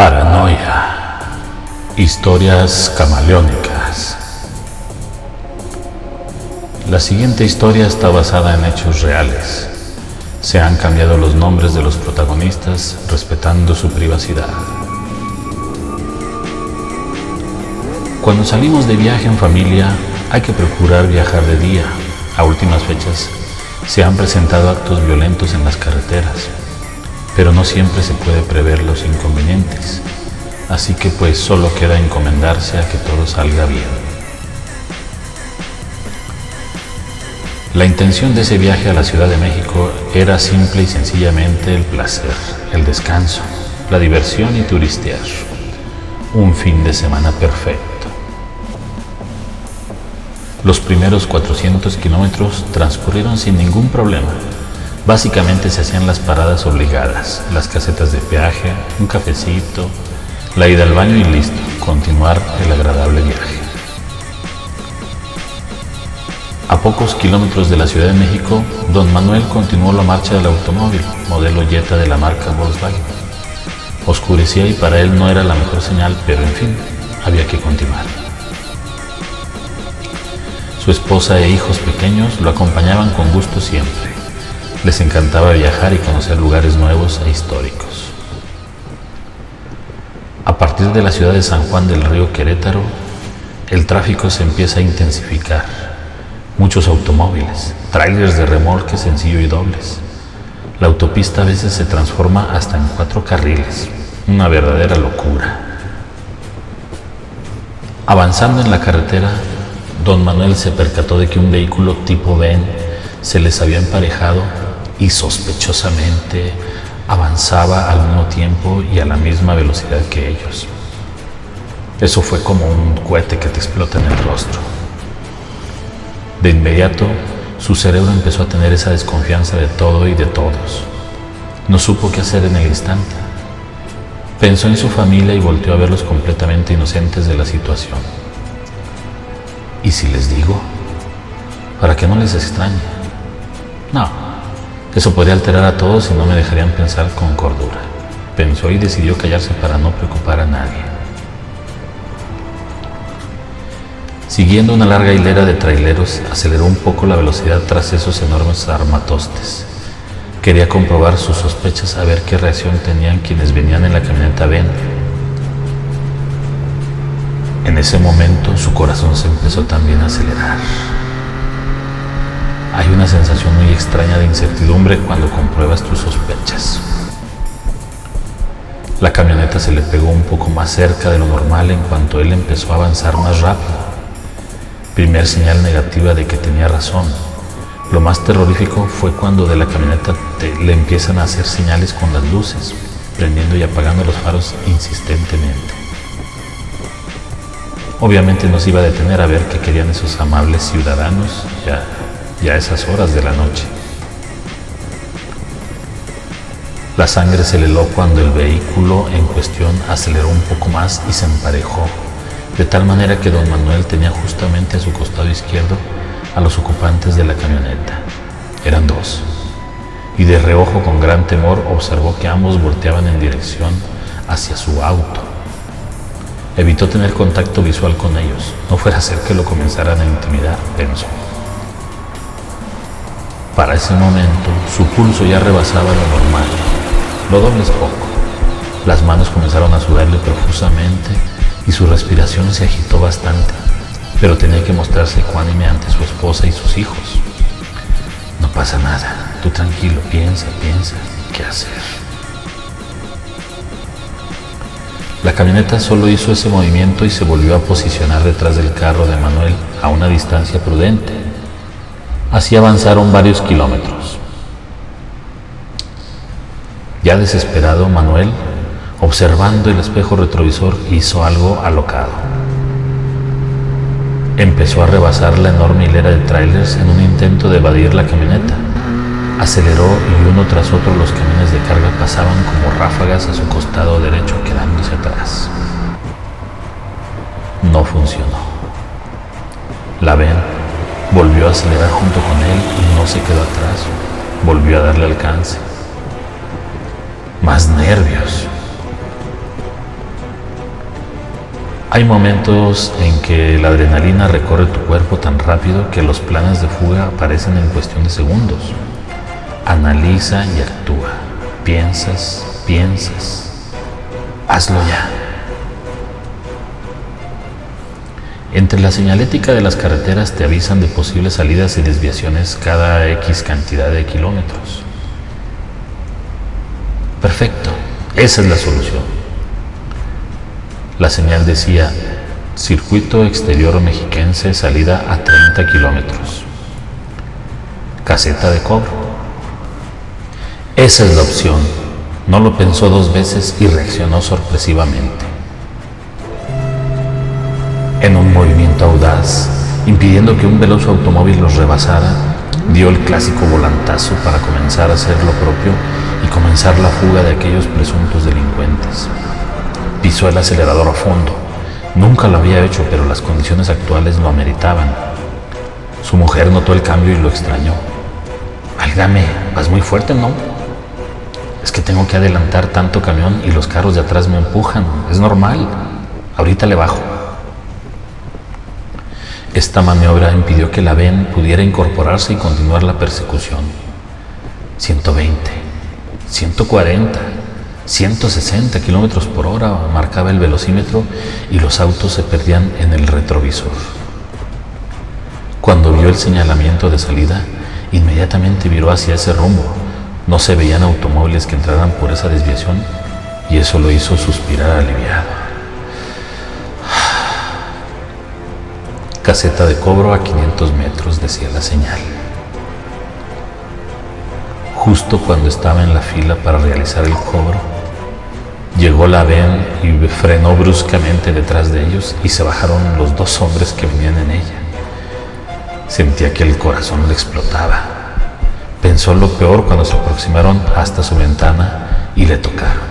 Paranoia. Historias camaleónicas. La siguiente historia está basada en hechos reales. Se han cambiado los nombres de los protagonistas respetando su privacidad. Cuando salimos de viaje en familia hay que procurar viajar de día. A últimas fechas se han presentado actos violentos en las carreteras pero no siempre se puede prever los inconvenientes, así que pues solo queda encomendarse a que todo salga bien. La intención de ese viaje a la Ciudad de México era simple y sencillamente el placer, el descanso, la diversión y turistear. Un fin de semana perfecto. Los primeros 400 kilómetros transcurrieron sin ningún problema. Básicamente se hacían las paradas obligadas, las casetas de peaje, un cafecito, la ida al baño y listo, continuar el agradable viaje. A pocos kilómetros de la Ciudad de México, don Manuel continuó la marcha del automóvil, modelo Jetta de la marca Volkswagen. Oscurecía y para él no era la mejor señal, pero en fin, había que continuar. Su esposa e hijos pequeños lo acompañaban con gusto siempre. Les encantaba viajar y conocer lugares nuevos e históricos. A partir de la ciudad de San Juan del Río Querétaro, el tráfico se empieza a intensificar. Muchos automóviles, trailers de remolque sencillo y dobles. La autopista a veces se transforma hasta en cuatro carriles, una verdadera locura. Avanzando en la carretera, don Manuel se percató de que un vehículo tipo Ben se les había emparejado y sospechosamente avanzaba al mismo tiempo y a la misma velocidad que ellos. Eso fue como un cohete que te explota en el rostro. De inmediato, su cerebro empezó a tener esa desconfianza de todo y de todos. No supo qué hacer en el instante. Pensó en su familia y volteó a verlos completamente inocentes de la situación. ¿Y si les digo? Para que no les extrañe. No, eso podría alterar a todos y no me dejarían pensar con cordura. Pensó y decidió callarse para no preocupar a nadie. Siguiendo una larga hilera de traileros, aceleró un poco la velocidad tras esos enormes armatostes. Quería comprobar sus sospechas a ver qué reacción tenían quienes venían en la camioneta Ben. En ese momento su corazón se empezó también a acelerar. Sensación muy extraña de incertidumbre cuando compruebas tus sospechas. La camioneta se le pegó un poco más cerca de lo normal en cuanto él empezó a avanzar más rápido. Primer señal negativa de que tenía razón. Lo más terrorífico fue cuando de la camioneta le empiezan a hacer señales con las luces, prendiendo y apagando los faros insistentemente. Obviamente no se iba a detener a ver qué querían esos amables ciudadanos, ya y a esas horas de la noche. La sangre se le heló cuando el vehículo en cuestión aceleró un poco más y se emparejó, de tal manera que don Manuel tenía justamente a su costado izquierdo a los ocupantes de la camioneta. Eran dos. Y de reojo con gran temor observó que ambos volteaban en dirección hacia su auto. Evitó tener contacto visual con ellos, no fuera a ser que lo comenzaran a intimidar, pensó. Para ese momento, su pulso ya rebasaba lo normal. Lo doble es poco. Las manos comenzaron a sudarle profusamente y su respiración se agitó bastante, pero tenía que mostrarse ecuánime ante su esposa y sus hijos. No pasa nada, tú tranquilo, piensa, piensa, ¿qué hacer? La camioneta solo hizo ese movimiento y se volvió a posicionar detrás del carro de Manuel a una distancia prudente, Así avanzaron varios kilómetros. Ya desesperado, Manuel, observando el espejo retrovisor, hizo algo alocado. Empezó a rebasar la enorme hilera de trailers en un intento de evadir la camioneta. Aceleró y uno tras otro los camiones de carga pasaban como ráfagas a su costado derecho quedándose atrás. No funcionó. La ven Volvió a acelerar junto con él y no se quedó atrás. Volvió a darle alcance. Más nervios. Hay momentos en que la adrenalina recorre tu cuerpo tan rápido que los planes de fuga aparecen en cuestión de segundos. Analiza y actúa. Piensas, piensas. Hazlo ya. Entre la señalética de las carreteras te avisan de posibles salidas y desviaciones cada X cantidad de kilómetros. Perfecto, esa es la solución. La señal decía, circuito exterior mexiquense, salida a 30 kilómetros. Caseta de cobro. Esa es la opción. No lo pensó dos veces y reaccionó sorpresivamente en un movimiento audaz, impidiendo que un veloz automóvil los rebasara, dio el clásico volantazo para comenzar a hacer lo propio y comenzar la fuga de aquellos presuntos delincuentes. Pisó el acelerador a fondo. Nunca lo había hecho, pero las condiciones actuales lo ameritaban. Su mujer notó el cambio y lo extrañó. Válgame, vas muy fuerte, ¿no? Es que tengo que adelantar tanto camión y los carros de atrás me empujan. Es normal. Ahorita le bajo. Esta maniobra impidió que la VEN pudiera incorporarse y continuar la persecución. 120, 140, 160 kilómetros por hora marcaba el velocímetro y los autos se perdían en el retrovisor. Cuando vio el señalamiento de salida, inmediatamente viró hacia ese rumbo. No se veían automóviles que entraran por esa desviación y eso lo hizo suspirar aliviado. Caseta de cobro a 500 metros, decía la señal. Justo cuando estaba en la fila para realizar el cobro, llegó la VEN y frenó bruscamente detrás de ellos y se bajaron los dos hombres que venían en ella. Sentía que el corazón le explotaba. Pensó lo peor cuando se aproximaron hasta su ventana y le tocaron.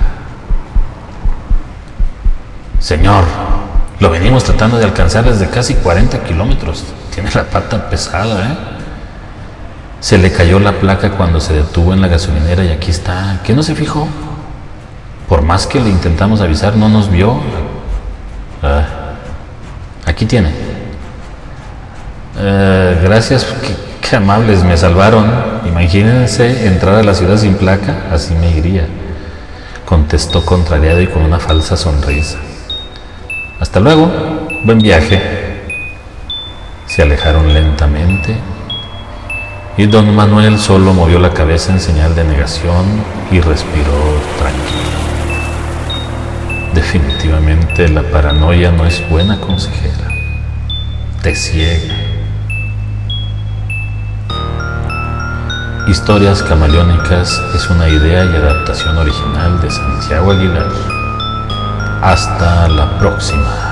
Señor, lo venimos tratando de alcanzar desde casi 40 kilómetros. Tiene la pata pesada, ¿eh? Se le cayó la placa cuando se detuvo en la gasolinera y aquí está. ¿Qué no se fijó? Por más que le intentamos avisar, no nos vio. Ah, aquí tiene. Eh, gracias, qué, qué, amables, me salvaron. Imagínense entrar a la ciudad sin placa, así me iría. Contestó contrariado y con una falsa sonrisa. Hasta luego, buen viaje. Se alejaron lentamente y don Manuel solo movió la cabeza en señal de negación y respiró tranquilo. Definitivamente la paranoia no es buena consejera, te ciega. Historias camaleónicas es una idea y adaptación original de Santiago Aguilar. Hasta la próxima.